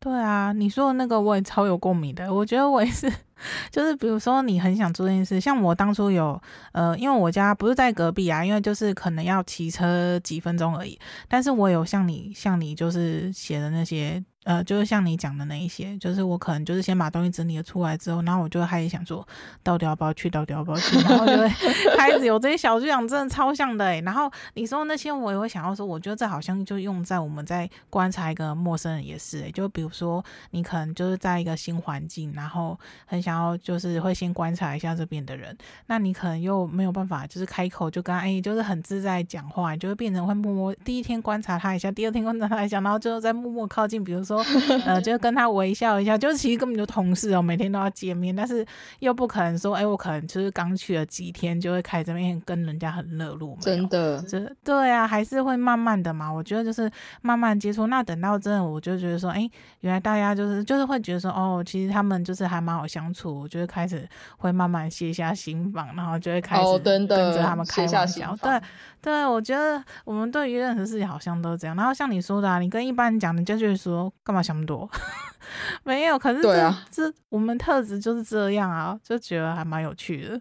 对啊，你说的那个我也超有共鸣的。我觉得我也是，就是比如说你很想做这件事，像我当初有呃，因为我家不是在隔壁啊，因为就是可能要骑车几分钟而已。但是我有像你像你就是写的那些。呃，就是像你讲的那一些，就是我可能就是先把东西整理了出来之后，然后我就开始想说，到底要不要去，到底要不要去，然后就会 开始有这些小剧场，真的超像的诶。然后你说那些，我也会想要说，我觉得这好像就用在我们在观察一个陌生人也是诶。就比如说你可能就是在一个新环境，然后很想要就是会先观察一下这边的人，那你可能又没有办法就是开口就跟他哎，就是很自在讲话，就会变成会默默第一天观察他一下，第二天观察他一下，然后最后再默默靠近，比如说。说呃，就跟他微笑一下，就是其实根本就同事哦，每天都要见面，但是又不可能说，哎，我可能就是刚去了几天，就会开始这边跟人家很热络。真的，这对啊，还是会慢慢的嘛。我觉得就是慢慢接触，那等到真的，我就觉得说，哎，原来大家就是就是会觉得说，哦，其实他们就是还蛮好相处。我就会开始会慢慢卸下心防，然后就会开始跟着他们开玩笑。对对，我觉得我们对于任何事情好像都这样。然后像你说的，啊，你跟一般人讲，你就觉得说。干嘛想那么多？没有，可是这、啊、这我们特质就是这样啊，就觉得还蛮有趣的。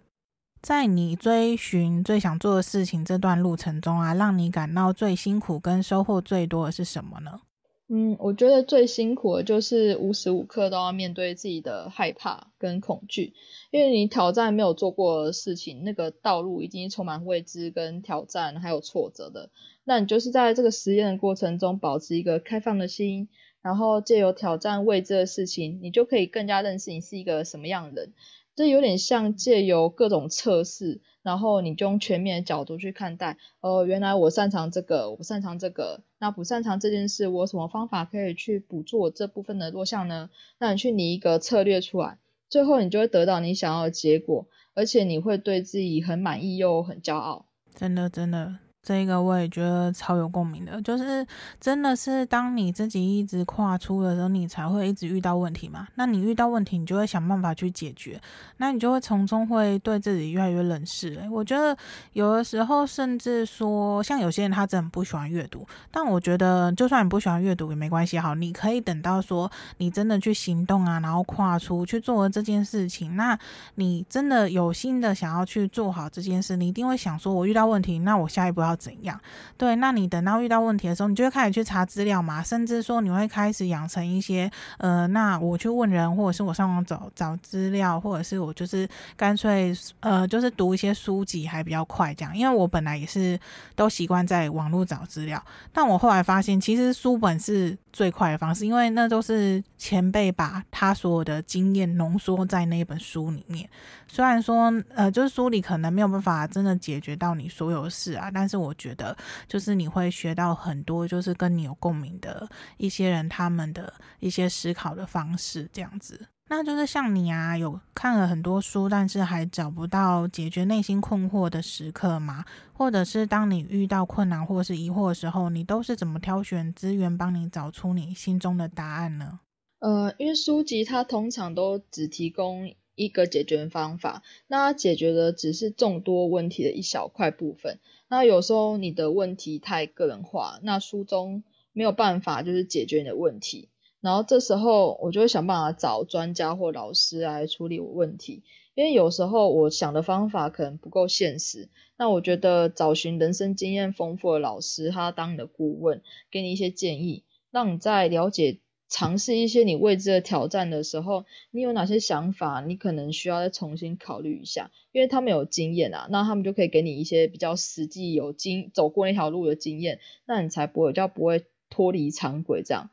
在你追寻最想做的事情这段路程中啊，让你感到最辛苦跟收获最多的是什么呢？嗯，我觉得最辛苦的就是无时无刻都要面对自己的害怕跟恐惧，因为你挑战没有做过的事情，那个道路已经充满未知跟挑战，还有挫折的。那你就是在这个实验的过程中，保持一个开放的心。然后借由挑战未知的事情，你就可以更加认识你是一个什么样的人。这有点像借由各种测试，然后你就用全面的角度去看待。哦，原来我擅长这个，我不擅长这个。那不擅长这件事，我有什么方法可以去补做这部分的弱项呢？那你去拟一个策略出来，最后你就会得到你想要的结果，而且你会对自己很满意又很骄傲。真的，真的。这个我也觉得超有共鸣的，就是真的是当你自己一直跨出的时候，你才会一直遇到问题嘛。那你遇到问题，你就会想办法去解决，那你就会从中会对自己越来越认识。诶，我觉得有的时候甚至说，像有些人他真的不喜欢阅读，但我觉得就算你不喜欢阅读也没关系，好，你可以等到说你真的去行动啊，然后跨出去做了这件事情，那你真的有心的想要去做好这件事，你一定会想说，我遇到问题，那我下一步要。要怎样？对，那你等到遇到问题的时候，你就会开始去查资料嘛，甚至说你会开始养成一些，呃，那我去问人，或者是我上网找找资料，或者是我就是干脆，呃，就是读一些书籍还比较快这样。因为我本来也是都习惯在网络找资料，但我后来发现，其实书本是最快的方式，因为那都是前辈把他所有的经验浓缩在那一本书里面。虽然说，呃，就是书里可能没有办法真的解决到你所有事啊，但是我觉得，就是你会学到很多，就是跟你有共鸣的一些人他们的一些思考的方式，这样子。那就是像你啊，有看了很多书，但是还找不到解决内心困惑的时刻吗？或者是当你遇到困难或是疑惑的时候，你都是怎么挑选资源帮你找出你心中的答案呢？呃，因为书籍它通常都只提供。一个解决方法，那解决的只是众多问题的一小块部分。那有时候你的问题太个人化，那书中没有办法就是解决你的问题。然后这时候我就会想办法找专家或老师来处理我问题，因为有时候我想的方法可能不够现实。那我觉得找寻人生经验丰富的老师，他当你的顾问，给你一些建议，让你在了解尝试一些你未知的挑战的时候，你有哪些想法？你可能需要再重新考虑一下，因为他们有经验啊，那他们就可以给你一些比较实际、有经走过那条路的经验，那你才不会叫不会脱离常轨这样。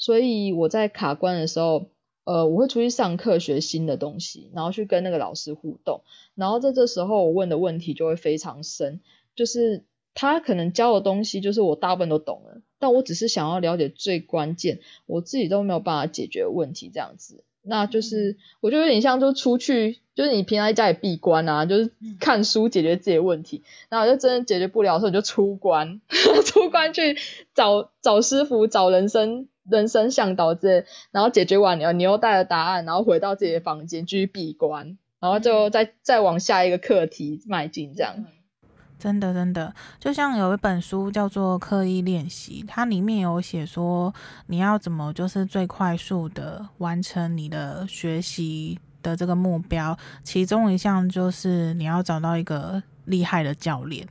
所以我在卡关的时候，呃，我会出去上课学新的东西，然后去跟那个老师互动，然后在这时候我问的问题就会非常深，就是。他可能教的东西就是我大部分都懂了，但我只是想要了解最关键，我自己都没有办法解决问题这样子。那就是我就有点像就出去，就是你平常在家里闭关啊，就是看书解决自己的问题，然后就真的解决不了的时候你就出关，出关去找找师傅，找人生人生向导之类，然后解决完了，你又带着答案，然后回到自己的房间继续闭关，然后就再再往下一个课题迈进这样。真的，真的，就像有一本书叫做《刻意练习》，它里面有写说，你要怎么就是最快速的完成你的学习的这个目标，其中一项就是你要找到一个厉害的教练。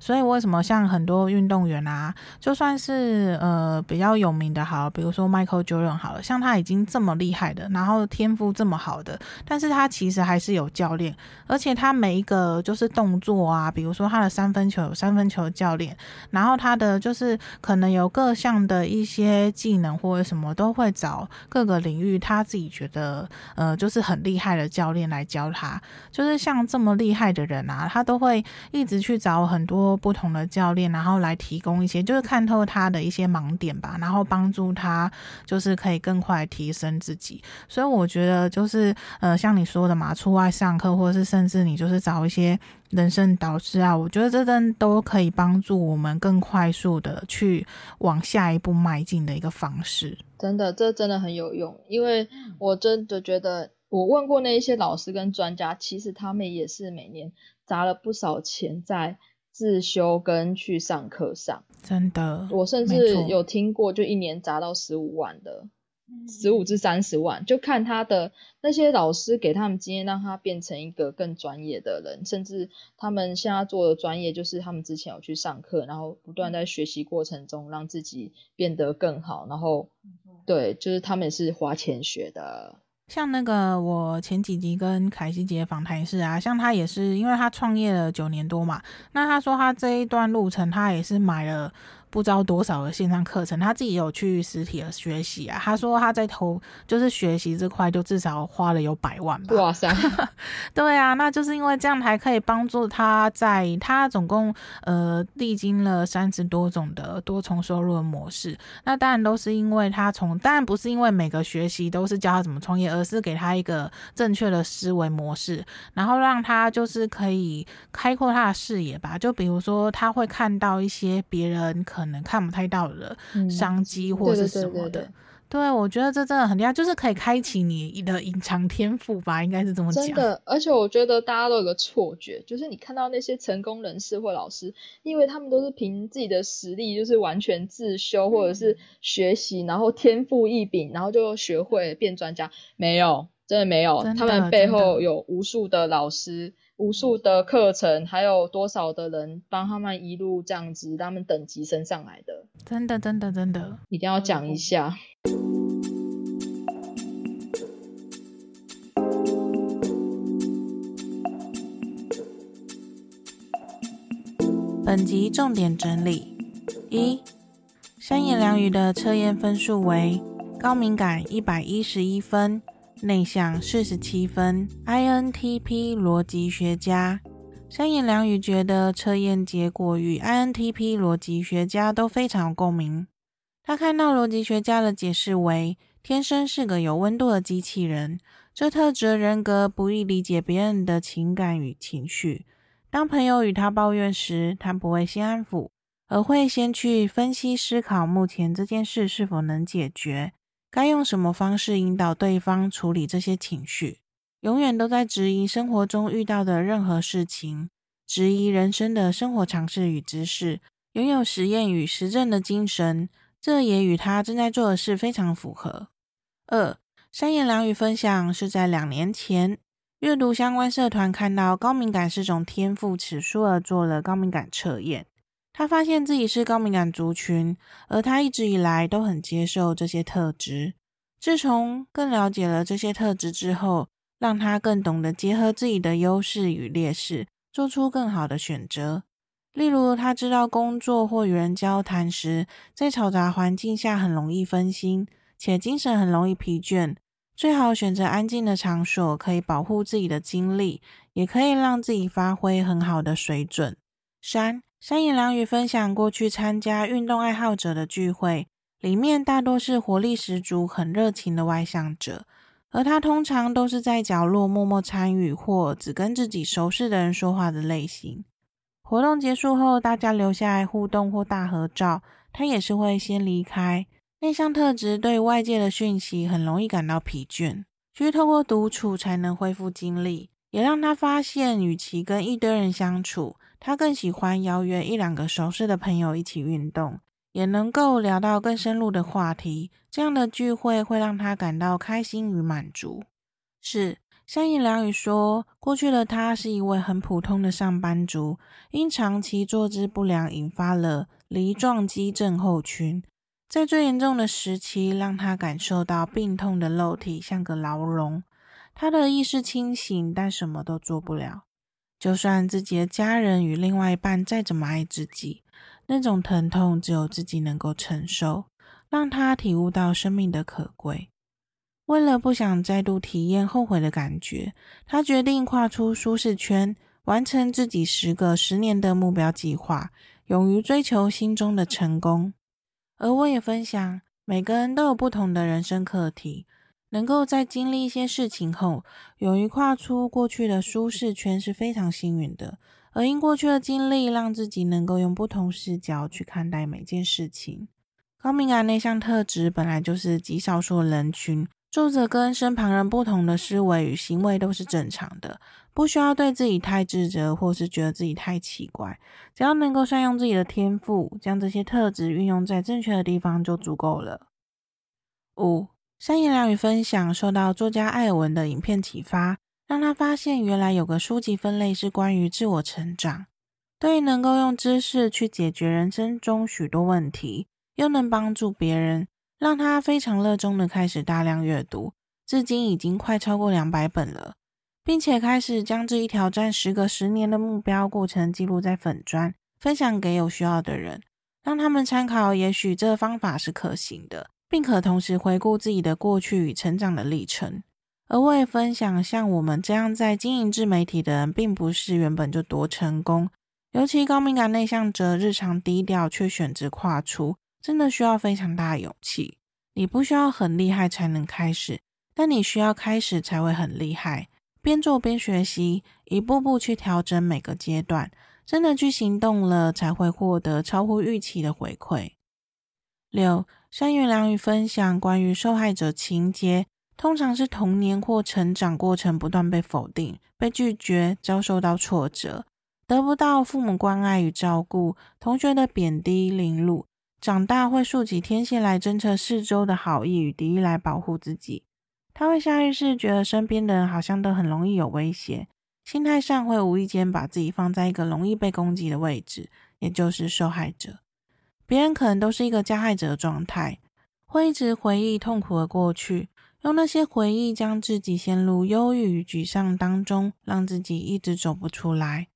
所以为什么像很多运动员啊，就算是呃比较有名的，好，比如说 Michael Jordan 好了，像他已经这么厉害的，然后天赋这么好的，但是他其实还是有教练，而且他每一个就是动作啊，比如说他的三分球有三分球教练，然后他的就是可能有各项的一些技能或者什么都会找各个领域他自己觉得呃就是很厉害的教练来教他，就是像这么厉害的人啊，他都会一直去找很多。不同的教练，然后来提供一些，就是看透他的一些盲点吧，然后帮助他，就是可以更快提升自己。所以我觉得，就是呃，像你说的嘛，出外上课，或者是甚至你就是找一些人生导师啊，我觉得这都都可以帮助我们更快速的去往下一步迈进的一个方式。真的，这真的很有用，因为我真的觉得，我问过那一些老师跟专家，其实他们也是每年砸了不少钱在。自修跟去上课上，真的，我甚至有听过，就一年砸到十五万的，十五至三十万，就看他的那些老师给他们经验，让他变成一个更专业的人，甚至他们现在做的专业，就是他们之前有去上课，然后不断在学习过程中让自己变得更好，然后对，就是他们也是花钱学的。像那个我前几集跟凯西姐访谈是啊，像她也是，因为她创业了九年多嘛，那她说她这一段路程她也是买了。不知道多少的线上课程，他自己有去实体的学习啊。他说他在投就是学习这块，就至少花了有百万吧。哇塞！对啊，那就是因为这样才可以帮助他在他总共呃历经了三十多种的多重收入的模式。那当然都是因为他从，当然不是因为每个学习都是教他怎么创业，而是给他一个正确的思维模式，然后让他就是可以开阔他的视野吧。就比如说他会看到一些别人可能看不太到的商机或是什么的，嗯、对，对，对，对，对，我觉得这真的很厉害，就是可以开启你的隐藏天赋吧，应该是这么讲。真的，而且我觉得大家都有个错觉，就是你看到那些成功人士或老师，因为他们都是凭自己的实力，就是完全自修或者是学习，然后天赋异禀，然后就学会变专家。没有，真的没有，他们背后有无数的老师。无数的课程，还有多少的人帮他们一路这样子，他们等级升上来的，真的，真的，真的，一定要讲一下。本集重点整理：一、三妍良语的测验分数为高敏感一百一十一分。内向四十七分，INTP 逻辑学家。三言两语觉得测验结果与 INTP 逻辑学家都非常有共鸣。他看到逻辑学家的解释为：天生是个有温度的机器人，这特质人格不易理解别人的情感与情绪。当朋友与他抱怨时，他不会先安抚，而会先去分析思考目前这件事是否能解决。该用什么方式引导对方处理这些情绪？永远都在质疑生活中遇到的任何事情，质疑人生的生活常识与知识，拥有实验与实证的精神，这也与他正在做的事非常符合。二、三言两语分享是在两年前，阅读相关社团看到高敏感是种天赋此书而做了高敏感测验。他发现自己是高敏感族群，而他一直以来都很接受这些特质。自从更了解了这些特质之后，让他更懂得结合自己的优势与劣势，做出更好的选择。例如，他知道工作或与人交谈时，在嘈杂环境下很容易分心，且精神很容易疲倦，最好选择安静的场所，可以保护自己的精力，也可以让自己发挥很好的水准。三三言两语分享过去参加运动爱好者的聚会，里面大多是活力十足、很热情的外向者，而他通常都是在角落默默参与或只跟自己熟识的人说话的类型。活动结束后，大家留下来互动或大合照，他也是会先离开。内向特质对外界的讯息很容易感到疲倦，需透过独处才能恢复精力，也让他发现，与其跟一堆人相处。他更喜欢邀约一两个熟识的朋友一起运动，也能够聊到更深入的话题。这样的聚会会让他感到开心与满足。是，三妍良语说，过去的他是一位很普通的上班族，因长期坐姿不良引发了梨状肌症候群，在最严重的时期，让他感受到病痛的肉体像个牢笼。他的意识清醒，但什么都做不了。就算自己的家人与另外一半再怎么爱自己，那种疼痛只有自己能够承受，让他体悟到生命的可贵。为了不想再度体验后悔的感觉，他决定跨出舒适圈，完成自己十个十年的目标计划，勇于追求心中的成功。而我也分享，每个人都有不同的人生课题。能够在经历一些事情后，勇于跨出过去的舒适圈是非常幸运的。而因过去的经历，让自己能够用不同视角去看待每件事情。高敏感内向特质本来就是极少数人群，做着跟身旁人不同的思维与行为都是正常的，不需要对自己太自责，或是觉得自己太奇怪。只要能够善用自己的天赋，将这些特质运用在正确的地方就足够了。五。三言两语分享，受到作家艾尔文的影片启发，让他发现原来有个书籍分类是关于自我成长。对于能够用知识去解决人生中许多问题，又能帮助别人，让他非常热衷的开始大量阅读，至今已经快超过两百本了，并且开始将这一挑战时隔十年的目标过程记录在粉砖，分享给有需要的人，让他们参考。也许这个方法是可行的。并可同时回顾自己的过去与成长的历程，而我也分享，像我们这样在经营自媒体的人，并不是原本就多成功。尤其高敏感内向者，日常低调却选择跨出，真的需要非常大的勇气。你不需要很厉害才能开始，但你需要开始才会很厉害。边做边学习，一步步去调整每个阶段，真的去行动了，才会获得超乎预期的回馈。六。三妍良语分享关于受害者情节，通常是童年或成长过程不断被否定、被拒绝、遭受到挫折，得不到父母关爱与照顾，同学的贬低凌辱，长大会竖起天线来侦测四周的好意与敌意来保护自己。他会下意识觉得身边的人好像都很容易有威胁，心态上会无意间把自己放在一个容易被攻击的位置，也就是受害者。别人可能都是一个加害者的状态，会一直回忆痛苦的过去，用那些回忆将自己陷入忧郁与沮丧当中，让自己一直走不出来。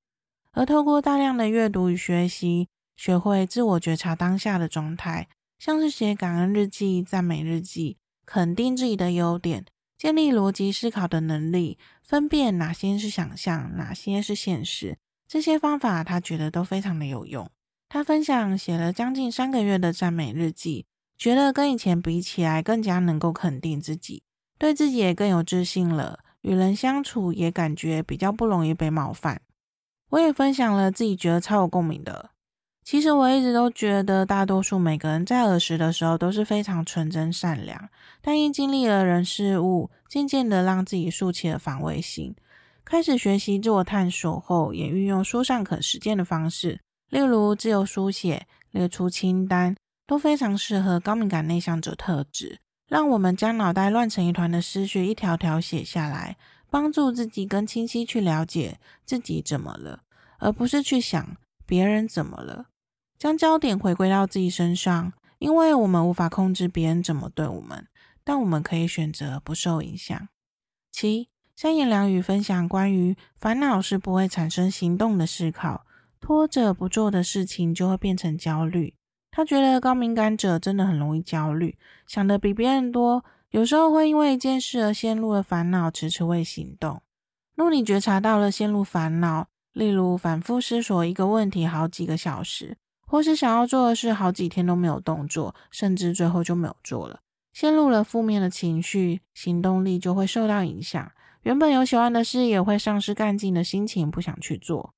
而透过大量的阅读与学习，学会自我觉察当下的状态，像是写感恩日记、赞美日记，肯定自己的优点，建立逻辑思考的能力，分辨哪些是想象，哪些是现实。这些方法他觉得都非常的有用。他分享写了将近三个月的赞美日记，觉得跟以前比起来更加能够肯定自己，对自己也更有自信了。与人相处也感觉比较不容易被冒犯。我也分享了自己觉得超有共鸣的。其实我一直都觉得，大多数每个人在儿时的时候都是非常纯真善良，但因经历了人事物，渐渐的让自己竖起了防卫心，开始学习自我探索后，也运用书上可实践的方式。例如自由书写、列出清单，都非常适合高敏感内向者特质。让我们将脑袋乱成一团的思绪一条条写下来，帮助自己更清晰去了解自己怎么了，而不是去想别人怎么了。将焦点回归到自己身上，因为我们无法控制别人怎么对我们，但我们可以选择不受影响。七，三言两语分享关于烦恼是不会产生行动的思考，拖着不做的事情就会变成焦虑。他觉得高敏感者真的很容易焦虑，想的比别人多，有时候会因为一件事而陷入了烦恼，迟迟未行动。若你觉察到了陷入烦恼，例如反复思索一个问题好几个小时，或是想要做的事好几天都没有动作，甚至最后就没有做了，陷入了负面的情绪，行动力就会受到影响。原本有喜欢的事，也会丧失干劲的心情，不想去做。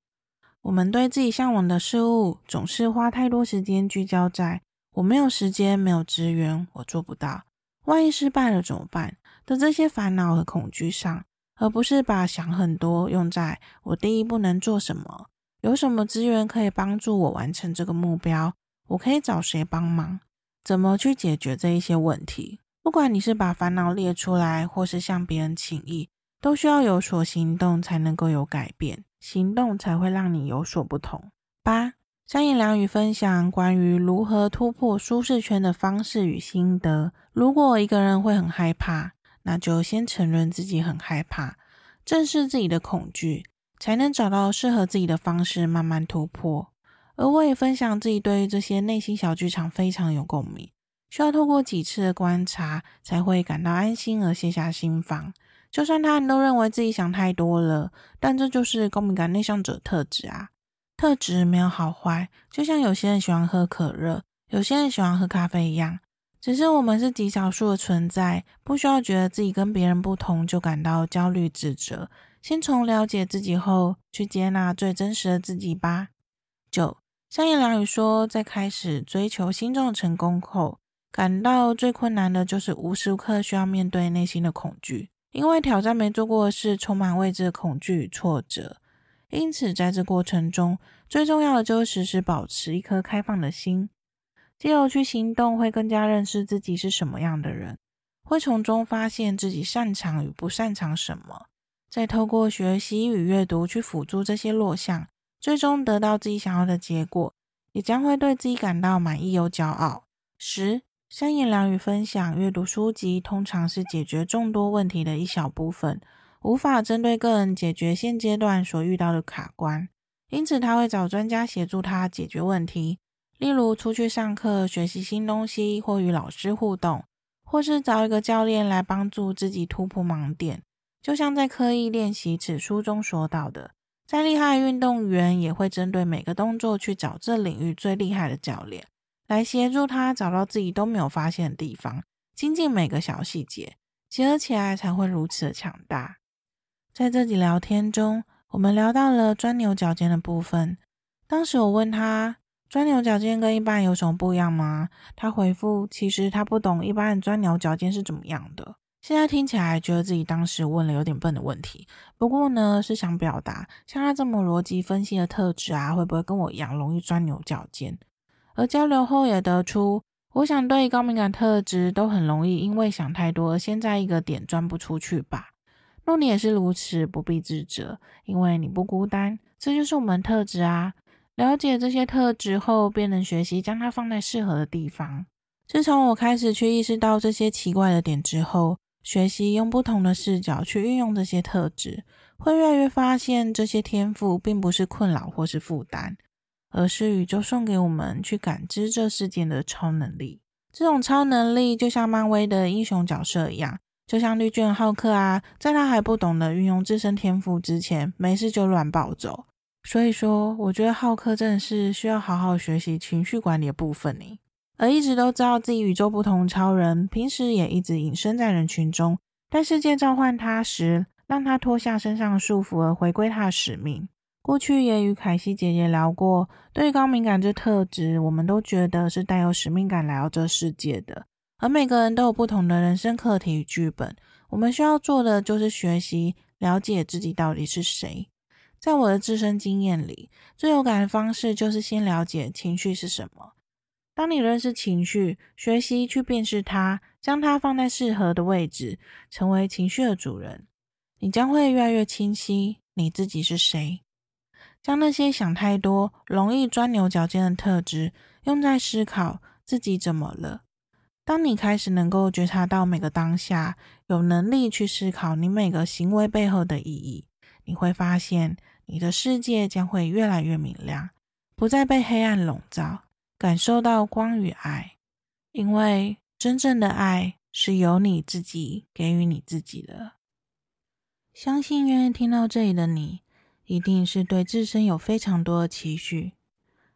我们对自己向往的事物，总是花太多时间聚焦在“我没有时间，没有资源，我做不到”，万一失败了怎么办的这些烦恼和恐惧上，而不是把想很多用在我第一步能做什么，有什么资源可以帮助我完成这个目标，我可以找谁帮忙，怎么去解决这一些问题。不管你是把烦恼列出来，或是向别人请益，都需要有所行动才能够有改变。行动才会让你有所不同。八，三言两语分享关于如何突破舒适圈的方式与心得。如果一个人会很害怕，那就先承认自己很害怕，正视自己的恐惧，才能找到适合自己的方式，慢慢突破。而我也分享自己对于这些内心小剧场非常有共鸣，需要透过几次的观察，才会感到安心而卸下心防。就算他人都认为自己想太多了，但这就是高敏感内向者特质啊。特质没有好坏，就像有些人喜欢喝可乐，有些人喜欢喝咖啡一样。只是我们是极少数的存在，不需要觉得自己跟别人不同就感到焦虑自责。先从了解自己后，去接纳最真实的自己吧。九，三言两语说，在开始追求心中的成功后，感到最困难的就是无时无刻需要面对内心的恐惧。因为挑战没做过的事，充满未知的恐惧与挫折，因此在这过程中，最重要的就是时时保持一颗开放的心。借由去行动，会更加认识自己是什么样的人，会从中发现自己擅长与不擅长什么，再透过学习与阅读去辅助这些弱项，最终得到自己想要的结果，也将会对自己感到满意又骄傲。十。三言两语分享，阅读书籍通常是解决众多问题的一小部分，无法针对个人解决现阶段所遇到的卡关，因此他会找专家协助他解决问题，例如出去上课学习新东西，或与老师互动，或是找一个教练来帮助自己突破盲点。就像在刻意练习此书中说到的，再厉害的运动员也会针对每个动作去找这领域最厉害的教练。来协助他找到自己都没有发现的地方，精进每个小细节，结合起来才会如此的强大。在这集聊天中，我们聊到了钻牛角尖的部分。当时我问他，钻牛角尖跟一般有什么不一样吗？他回复，其实他不懂一般人钻牛角尖是怎么样的。现在听起来觉得自己当时问了有点笨的问题，不过呢，是想表达像他这么逻辑分析的特质啊，会不会跟我一样容易钻牛角尖？而交流后也得出，我想对高敏感特质都很容易，因为想太多而先在一个点钻不出去吧。若你也是如此，不必自责，因为你不孤单，这就是我们特质啊。了解这些特质后，便能学习将它放在适合的地方。自从我开始去意识到这些奇怪的点之后，学习用不同的视角去运用这些特质，会越来越发现这些天赋并不是困扰或是负担。而是宇宙送给我们去感知这世界的超能力。这种超能力就像漫威的英雄角色一样，就像绿巨人浩克啊，在他还不懂得运用自身天赋之前，没事就乱暴走。所以说，我觉得浩克真的是需要好好学习情绪管理的部分呢。而一直都知道自己与众不同超人，平时也一直隐身在人群中，但世界召唤他时，让他脱下身上的束缚，而回归他的使命。过去也与凯西姐姐聊过，对于高敏感这特质，我们都觉得是带有使命感来到这世界的。而每个人都有不同的人生课题与剧本，我们需要做的就是学习了解自己到底是谁。在我的自身经验里，最有感的方式就是先了解情绪是什么。当你认识情绪，学习去辨识它，将它放在适合的位置，成为情绪的主人，你将会越来越清晰你自己是谁。将那些想太多、容易钻牛角尖的特质用在思考自己怎么了。当你开始能够觉察到每个当下，有能力去思考你每个行为背后的意义，你会发现你的世界将会越来越明亮，不再被黑暗笼罩，感受到光与爱。因为真正的爱是由你自己给予你自己的。相信愿意听到这里的你，一定是对自身有非常多的期许。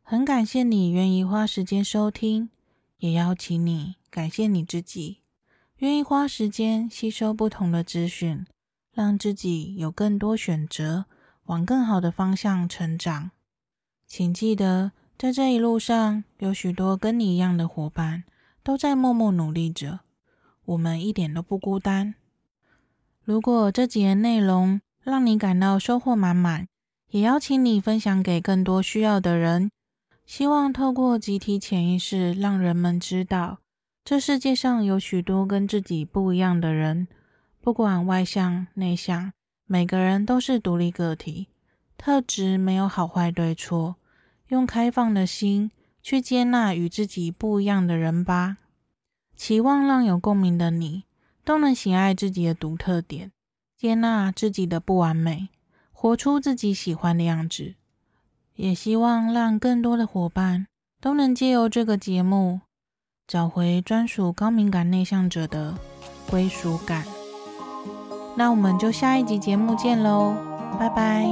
很感谢你愿意花时间收听，也邀请你感谢你自己，愿意花时间吸收不同的资讯，让自己有更多选择，往更好的方向成长。请记得，在这一路上，有许多跟你一样的伙伴。都在默默努力着，我们一点都不孤单。如果这集的内容让你感到收获满满，也邀请你分享给更多需要的人。希望透过集体潜意识，让人们知道，这世界上有许多跟自己不一样的人，不管外向内向，每个人都是独立个体，特质没有好坏对错，用开放的心。去接纳与自己不一样的人吧，期望让有共鸣的你都能喜爱自己的独特点，接纳自己的不完美，活出自己喜欢的样子。也希望让更多的伙伴都能借由这个节目，找回专属高敏感内向者的归属感。那我们就下一集节目见喽，拜拜。